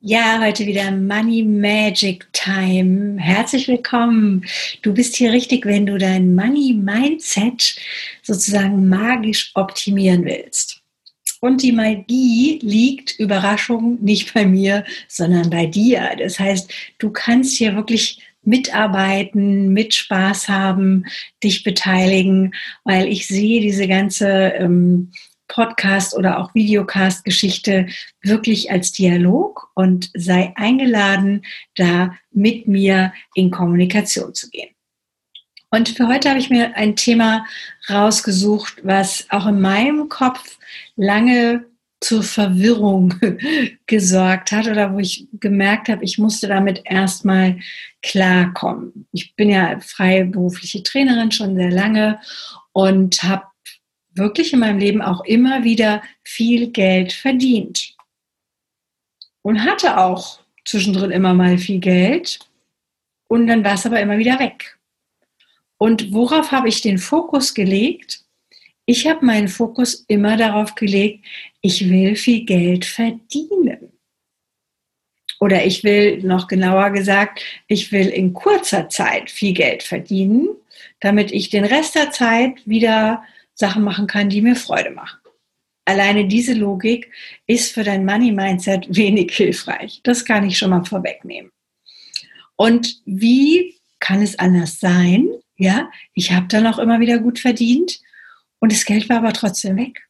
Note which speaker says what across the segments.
Speaker 1: Ja, heute wieder Money Magic Time. Herzlich willkommen. Du bist hier richtig, wenn du dein Money Mindset sozusagen magisch optimieren willst. Und die Magie liegt, Überraschung, nicht bei mir, sondern bei dir. Das heißt, du kannst hier wirklich mitarbeiten, mit Spaß haben, dich beteiligen, weil ich sehe diese ganze ähm, Podcast oder auch Videocast-Geschichte wirklich als Dialog und sei eingeladen, da mit mir in Kommunikation zu gehen. Und für heute habe ich mir ein Thema rausgesucht, was auch in meinem Kopf lange zur Verwirrung gesorgt hat oder wo ich gemerkt habe, ich musste damit erstmal klarkommen. Ich bin ja freiberufliche Trainerin schon sehr lange und habe wirklich in meinem Leben auch immer wieder viel Geld verdient. Und hatte auch zwischendrin immer mal viel Geld. Und dann war es aber immer wieder weg. Und worauf habe ich den Fokus gelegt? Ich habe meinen Fokus immer darauf gelegt, ich will viel Geld verdienen. Oder ich will, noch genauer gesagt, ich will in kurzer Zeit viel Geld verdienen, damit ich den Rest der Zeit wieder Sachen machen kann, die mir Freude machen. Alleine diese Logik ist für dein Money-Mindset wenig hilfreich. Das kann ich schon mal vorwegnehmen. Und wie kann es anders sein? Ja, ich habe dann auch immer wieder gut verdient und das Geld war aber trotzdem weg.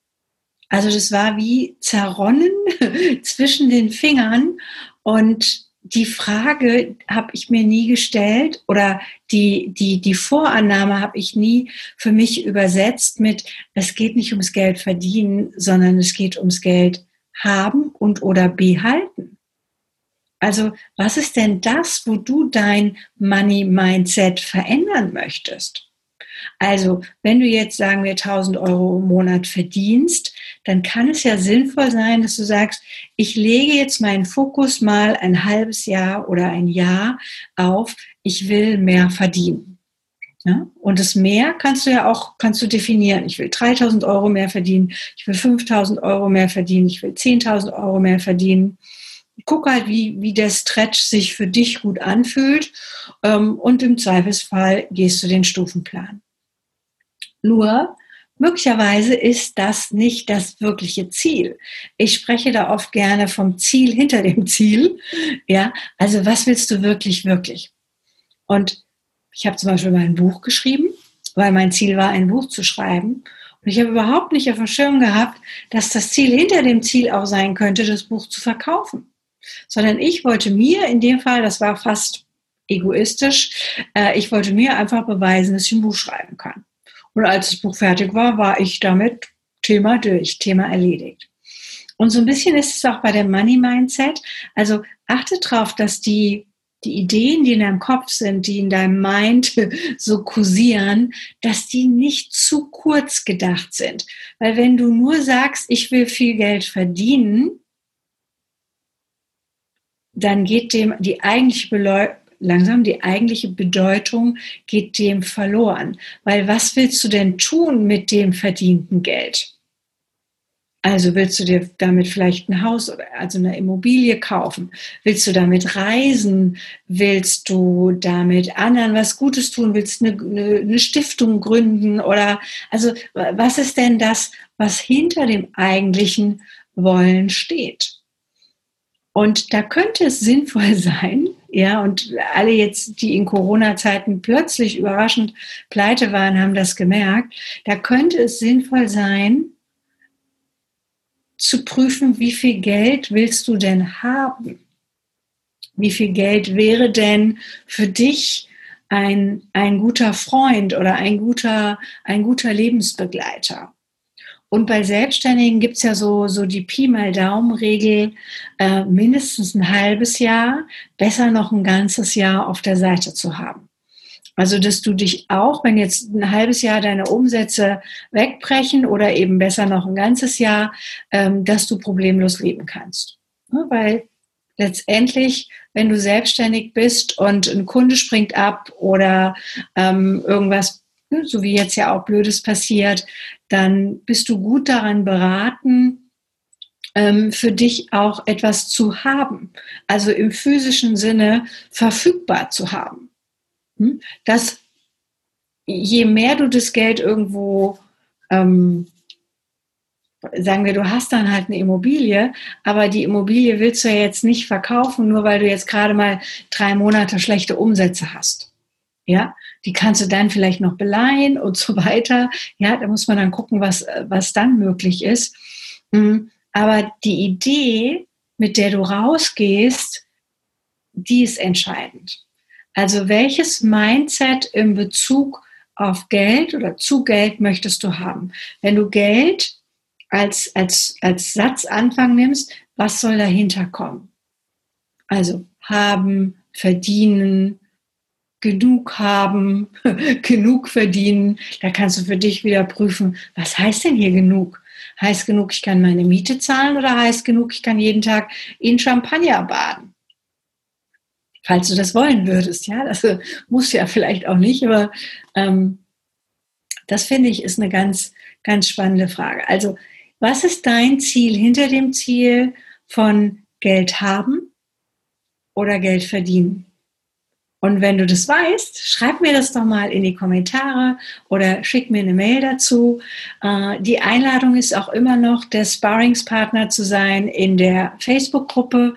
Speaker 1: Also das war wie zerronnen zwischen den Fingern und die Frage habe ich mir nie gestellt oder die, die, die Vorannahme habe ich nie für mich übersetzt mit, es geht nicht ums Geld verdienen, sondern es geht ums Geld haben und oder behalten. Also was ist denn das, wo du dein Money Mindset verändern möchtest? Also, wenn du jetzt, sagen wir, 1000 Euro im Monat verdienst, dann kann es ja sinnvoll sein, dass du sagst, ich lege jetzt meinen Fokus mal ein halbes Jahr oder ein Jahr auf, ich will mehr verdienen. Ja? Und das mehr kannst du ja auch, kannst du definieren. Ich will 3000 Euro mehr verdienen, ich will 5000 Euro mehr verdienen, ich will 10.000 Euro mehr verdienen. Guck halt, wie, wie der Stretch sich für dich gut anfühlt. Ähm, und im Zweifelsfall gehst du den Stufenplan. Nur, möglicherweise ist das nicht das wirkliche Ziel. Ich spreche da oft gerne vom Ziel hinter dem Ziel. Ja, also was willst du wirklich, wirklich? Und ich habe zum Beispiel mal ein Buch geschrieben, weil mein Ziel war, ein Buch zu schreiben. Und ich habe überhaupt nicht auf dem Schirm gehabt, dass das Ziel hinter dem Ziel auch sein könnte, das Buch zu verkaufen. Sondern ich wollte mir in dem Fall, das war fast egoistisch, äh, ich wollte mir einfach beweisen, dass ich ein Buch schreiben kann. Und als das Buch fertig war, war ich damit Thema durch, Thema erledigt. Und so ein bisschen ist es auch bei dem Money Mindset. Also achte darauf, dass die, die Ideen, die in deinem Kopf sind, die in deinem Mind so kursieren, dass die nicht zu kurz gedacht sind. Weil wenn du nur sagst, ich will viel Geld verdienen, dann geht dem die eigentliche langsam die eigentliche Bedeutung geht dem verloren. Weil was willst du denn tun mit dem verdienten Geld? Also willst du dir damit vielleicht ein Haus, also eine Immobilie kaufen? Willst du damit reisen? Willst du damit anderen was Gutes tun? Willst du eine, eine Stiftung gründen? Oder also was ist denn das, was hinter dem eigentlichen Wollen steht? Und da könnte es sinnvoll sein, ja, und alle jetzt, die in Corona-Zeiten plötzlich überraschend pleite waren, haben das gemerkt. Da könnte es sinnvoll sein, zu prüfen, wie viel Geld willst du denn haben? Wie viel Geld wäre denn für dich ein, ein guter Freund oder ein guter, ein guter Lebensbegleiter? Und bei Selbstständigen gibt es ja so, so die Pi mal Daumen-Regel, äh, mindestens ein halbes Jahr, besser noch ein ganzes Jahr auf der Seite zu haben. Also, dass du dich auch, wenn jetzt ein halbes Jahr deine Umsätze wegbrechen oder eben besser noch ein ganzes Jahr, ähm, dass du problemlos leben kannst. Ja, weil letztendlich, wenn du selbstständig bist und ein Kunde springt ab oder ähm, irgendwas so wie jetzt ja auch Blödes passiert, dann bist du gut daran beraten, ähm, für dich auch etwas zu haben, also im physischen Sinne verfügbar zu haben. Hm? Dass je mehr du das Geld irgendwo ähm, sagen wir, du hast dann halt eine Immobilie, aber die Immobilie willst du ja jetzt nicht verkaufen, nur weil du jetzt gerade mal drei Monate schlechte Umsätze hast. Ja, die kannst du dann vielleicht noch beleihen und so weiter. Ja, da muss man dann gucken, was, was dann möglich ist. Hm, aber die Idee, mit der du rausgehst, die ist entscheidend. Also welches Mindset in Bezug auf Geld oder zu Geld möchtest du haben? Wenn du Geld als, als, als Satzanfang nimmst, was soll dahinter kommen? Also haben, verdienen, genug haben, genug verdienen. Da kannst du für dich wieder prüfen, was heißt denn hier genug? Heißt genug, ich kann meine Miete zahlen oder heißt genug, ich kann jeden Tag in Champagner baden? Falls du das wollen würdest, ja, das muss ja vielleicht auch nicht, aber ähm, das finde ich ist eine ganz, ganz spannende Frage. Also was ist dein Ziel hinter dem Ziel von Geld haben oder Geld verdienen? Und wenn du das weißt, schreib mir das doch mal in die Kommentare oder schick mir eine Mail dazu. Äh, die Einladung ist auch immer noch, der Sparringspartner zu sein in der Facebook-Gruppe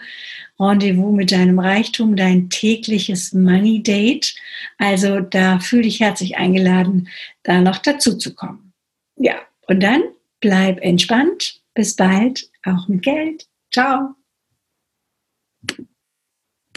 Speaker 1: Rendezvous mit deinem Reichtum, dein tägliches Money Date. Also da fühle dich herzlich eingeladen, da noch dazu zu kommen. Ja, und dann Bleib entspannt. Bis bald, auch mit Geld. Ciao.